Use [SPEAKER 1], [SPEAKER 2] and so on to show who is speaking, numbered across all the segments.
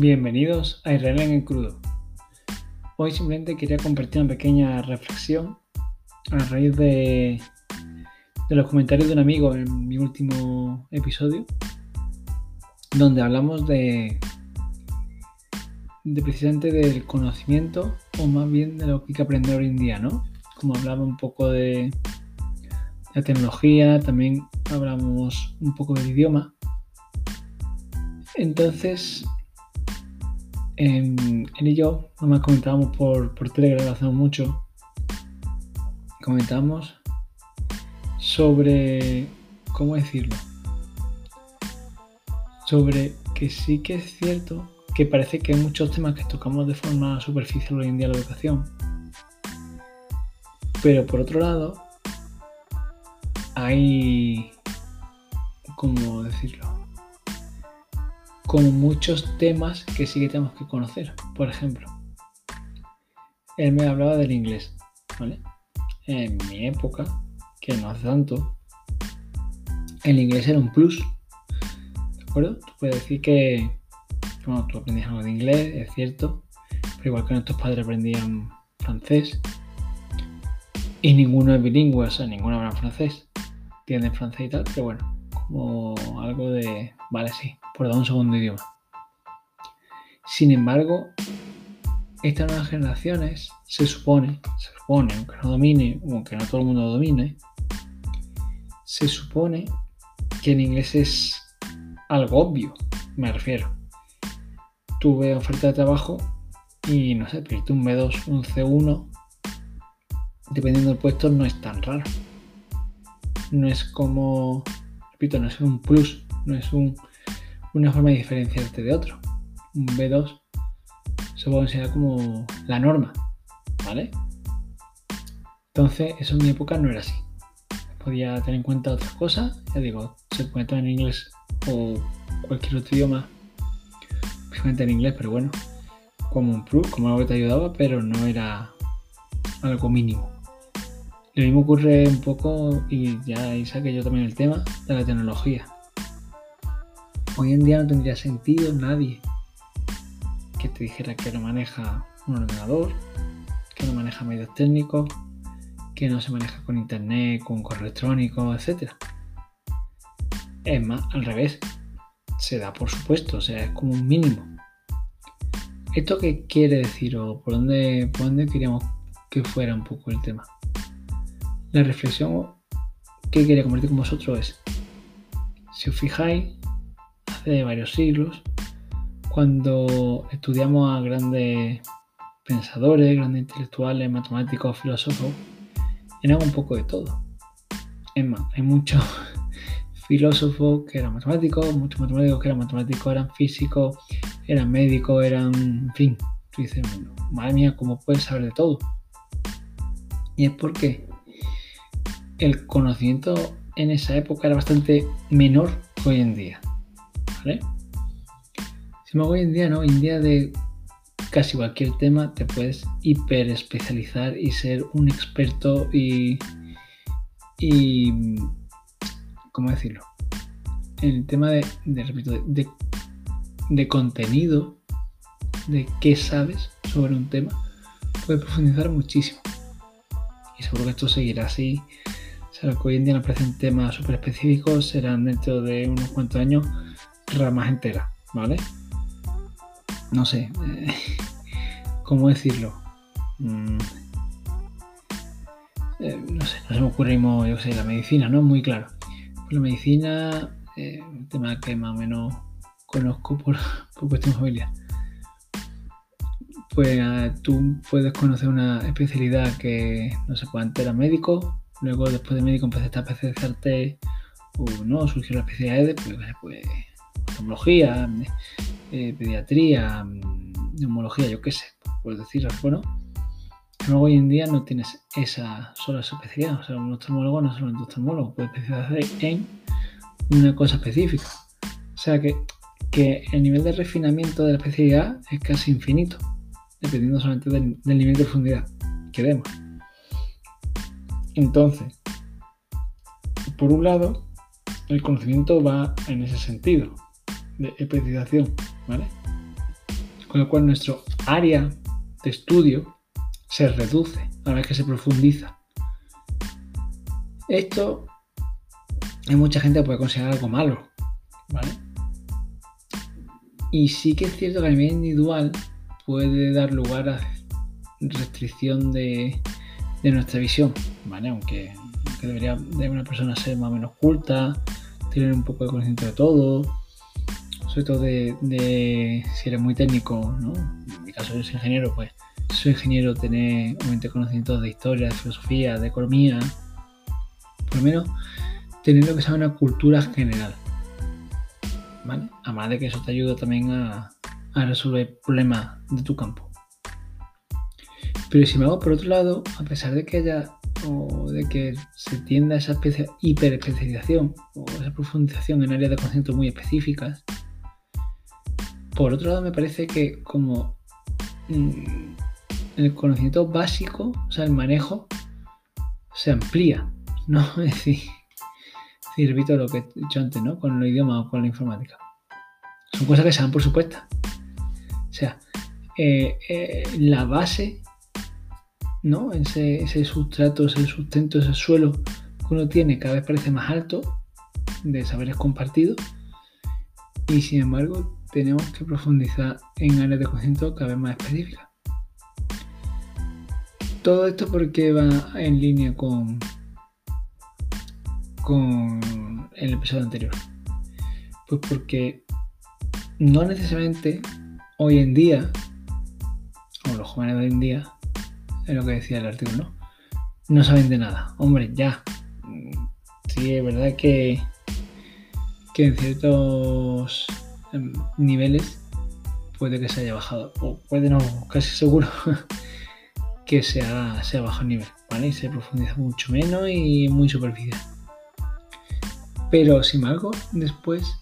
[SPEAKER 1] Bienvenidos a Israel en el crudo. Hoy simplemente quería compartir una pequeña reflexión a raíz de, los comentarios de un amigo en mi último episodio, donde hablamos de, de precisamente del conocimiento o más bien de lo que hay que aprender hoy en día, ¿no? Como hablaba un poco de la tecnología, también hablamos un poco del idioma. Entonces, él y yo, además comentábamos por, por Telegram, hacemos mucho, comentamos sobre, ¿cómo decirlo? Sobre que sí que es cierto que parece que hay muchos temas que tocamos de forma superficial hoy en día la educación. Pero por otro lado, hay, ¿cómo decirlo? Como muchos temas que sí que tenemos que conocer. Por ejemplo, él me hablaba del inglés, ¿vale? En mi época, que no hace tanto, el inglés era un plus. ¿De acuerdo? Tú puedes decir que, bueno, tú aprendías algo de inglés, es cierto, pero igual que nuestros padres aprendían francés, y ninguno es bilingüe, o sea, ninguno habla francés, tiene francés y tal, pero bueno, como algo de, vale, sí, por dar un segundo idioma. Sin embargo, estas nuevas generaciones se supone, se supone, aunque no domine, aunque no todo el mundo domine, se supone que el inglés es algo obvio, me refiero. Tuve oferta de trabajo y no sé, pedirte un B2, un C1, dependiendo del puesto, no es tan raro. No es como, repito, no es un plus, no es una forma de diferenciarte de otro. Un B2 se puede considerar como la norma, ¿vale? Entonces, eso en mi época no era así. Podía tener en cuenta otras cosas, ya digo, se puede en inglés o cualquier otro idioma, principalmente en inglés, pero bueno, como un plus, como algo que te ayudaba, pero no era algo mínimo. Lo mismo ocurre un poco, y ya ahí saqué yo también el tema, de la tecnología. Hoy en día no tendría sentido nadie que te dijera que no maneja un ordenador, que no maneja medios técnicos, que no se maneja con internet, con correo electrónico, etc. Es más, al revés, se da por supuesto, o sea, es como un mínimo. ¿Esto qué quiere decir o por dónde, por dónde queríamos que fuera un poco el tema? La reflexión que quería compartir con vosotros es, si os fijáis, hace varios siglos, cuando estudiamos a grandes pensadores, grandes intelectuales, matemáticos, filósofos, eran un poco de todo. Es más, hay muchos filósofos que eran matemáticos, muchos matemáticos que eran matemáticos, eran físicos, eran médicos, eran, en fin, tú dices, madre mía, ¿cómo puedes saber de todo? Y es porque el conocimiento en esa época era bastante menor que hoy en día. ¿Vale? Si me hoy en día, ¿no? Hoy en día de casi cualquier tema te puedes hiper especializar y ser un experto y, y ¿cómo decirlo? En el tema de, de repito, de, de contenido, de qué sabes sobre un tema, puedes profundizar muchísimo. Y seguro que esto seguirá así. O sea, que hoy en día nos parecen temas súper específicos, serán dentro de unos cuantos años ramas enteras, ¿vale? no sé, eh, ¿cómo decirlo? Mm, eh, no sé, no se me ocurre, yo sé, la medicina, ¿no? Muy claro. Pues la medicina, eh, un tema que más o menos conozco por, por cuestión familiar. Pues tú puedes conocer una especialidad que no se puede antes era médico, luego después de médico empezaste a especializarte o no, surgió la especialidad pues, pues oftalmología, eh, pediatría, mm, neumología, yo qué sé, por decirlo, bueno, luego hoy en día no tienes esa sola especialidad, o sea, un oftalmólogo no es solo un oftalmólogo, puede especializarse en una cosa específica. O sea que, que, el nivel de refinamiento de la especialidad es casi infinito, dependiendo solamente del, del nivel de profundidad que demos. Entonces, por un lado, el conocimiento va en ese sentido de especialización, ¿vale? Con lo cual nuestro área de estudio se reduce a la vez que se profundiza. Esto hay mucha gente puede considerar algo malo, ¿vale? Y sí que es cierto que a nivel individual puede dar lugar a restricción de, nuestra visión, ¿vale? Aunque, debería de una persona ser más o menos culta, tener un poco de conocimiento de todo, sobre todo de, si eres muy técnico, ¿no? En mi caso yo soy ingeniero, pues soy ingeniero, tener obviamente conocimientos de historia, de filosofía, de economía, por lo menos tener lo que sea una cultura general. ¿Vale? Además de que eso te ayuda también a resolver problemas de tu campo. Pero si me hago por otro lado, a pesar de que haya o de que se tienda esa hiperespecialización o esa profundización en áreas de conocimiento muy específicas, por otro lado me parece que como mm, el conocimiento básico, o sea, el manejo, se amplía, ¿no? Es decir, repito lo que he dicho antes, ¿no? Con el idioma o con la informática. Son cosas que se dan por supuesto. O sea, eh, eh, la base ¿no? Ese, sustrato, ese sustento, ese suelo que uno tiene cada vez parece más alto de saberes compartidos y sin embargo tenemos que profundizar en áreas de conocimiento cada vez más específicas. Todo esto porque va en línea con, con el episodio anterior. Pues porque no necesariamente hoy en día, o los jóvenes de hoy en día, es lo que decía el artículo, ¿no? No saben de nada. Hombre, ya. Sí, es verdad que, que en ciertos em, niveles puede que se haya bajado, o puede no, casi seguro que se ha, se bajado el nivel, ¿vale? Y se profundiza mucho menos y muy superficial. Pero sin embargo, después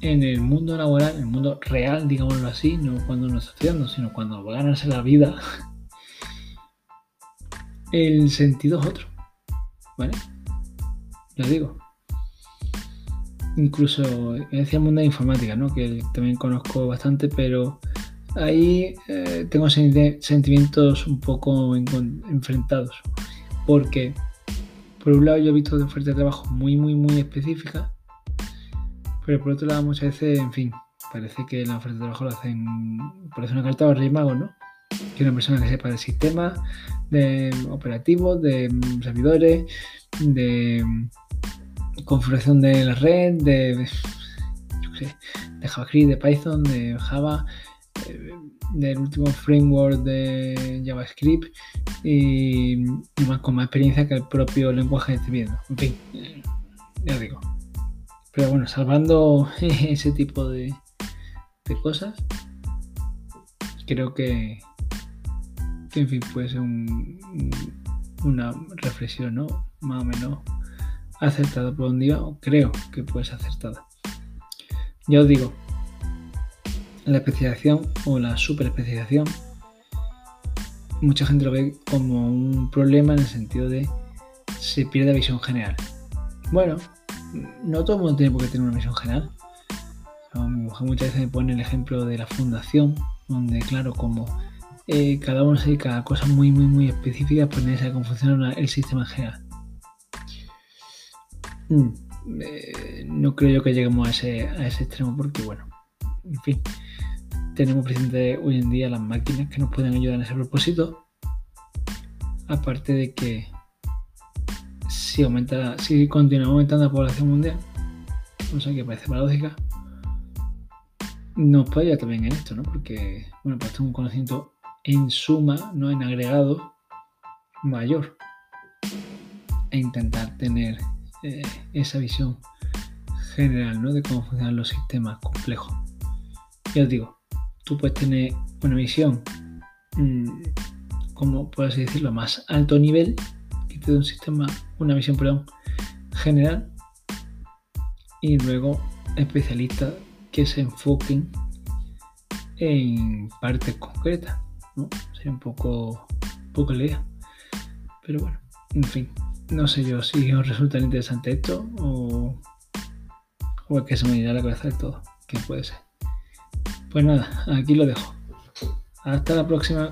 [SPEAKER 1] en el mundo laboral, en el mundo real, digámoslo así, no cuando uno está estudiando, sino cuando va a ganarse la vida, el sentido es otro. ¿Vale? Lo digo. Incluso decía mundo de informática, ¿no? Que también conozco bastante, pero ahí eh, tengo sentimientos un poco enfrentados. Porque, por un lado, yo he visto de ofertas de trabajo muy, muy, muy específicas, pero por otro lado, muchas veces, en fin, parece que la oferta de trabajo lo hacen, parece una carta de Rey Mago, ¿no? Que una persona que sepa de sistema, de operativos, de servidores, de configuración de la red, de, JavaScript, de Python, de Java, eh, del último framework de JavaScript y, más, con más experiencia que el propio lenguaje de viendo. En fin, ya digo. Pero bueno, salvando ese tipo de, de cosas, creo que, en fin, puede ser una reflexión, ¿no? Más o menos acertada por un día, creo que puede ser acertada. Ya os digo, la especialización o la superespecialización, mucha gente lo ve como un problema en el sentido de se pierde visión general. Bueno, no todo el mundo tiene por qué tener una visión general. Mi mujer muchas veces me pone el ejemplo de la fundación, donde claro, como eh, cada uno se dedica a cosas muy, muy, muy específicas, pues necesita cómo funciona el sistema en general. Mm, eh, no creo yo que lleguemos a ese, a ese extremo porque, bueno, en fin, tenemos presente hoy en día las máquinas que nos pueden ayudar en ese propósito. Aparte de que si, aumenta, si continuamos aumentando la población mundial, cosa que parece paradójica, nos puede ayudar también en esto, ¿no? Porque, bueno, pues tengo un conocimiento en suma, no en agregado, mayor. E intentar tener eh, esa visión general ¿no? de cómo funcionan los sistemas complejos. Ya os digo, tú puedes tener una visión, mm, como puedes decirlo, más alto nivel, que te da un sistema, una visión, perdón, general, y luego especialistas que se enfoquen en partes concretas. ¿No? Sería un poco, poco la. Pero bueno, en fin, no sé yo si os resulta interesante esto o, o es que se me irá la cabeza de todo, que puede ser. Pues nada, aquí lo dejo. Hasta la próxima.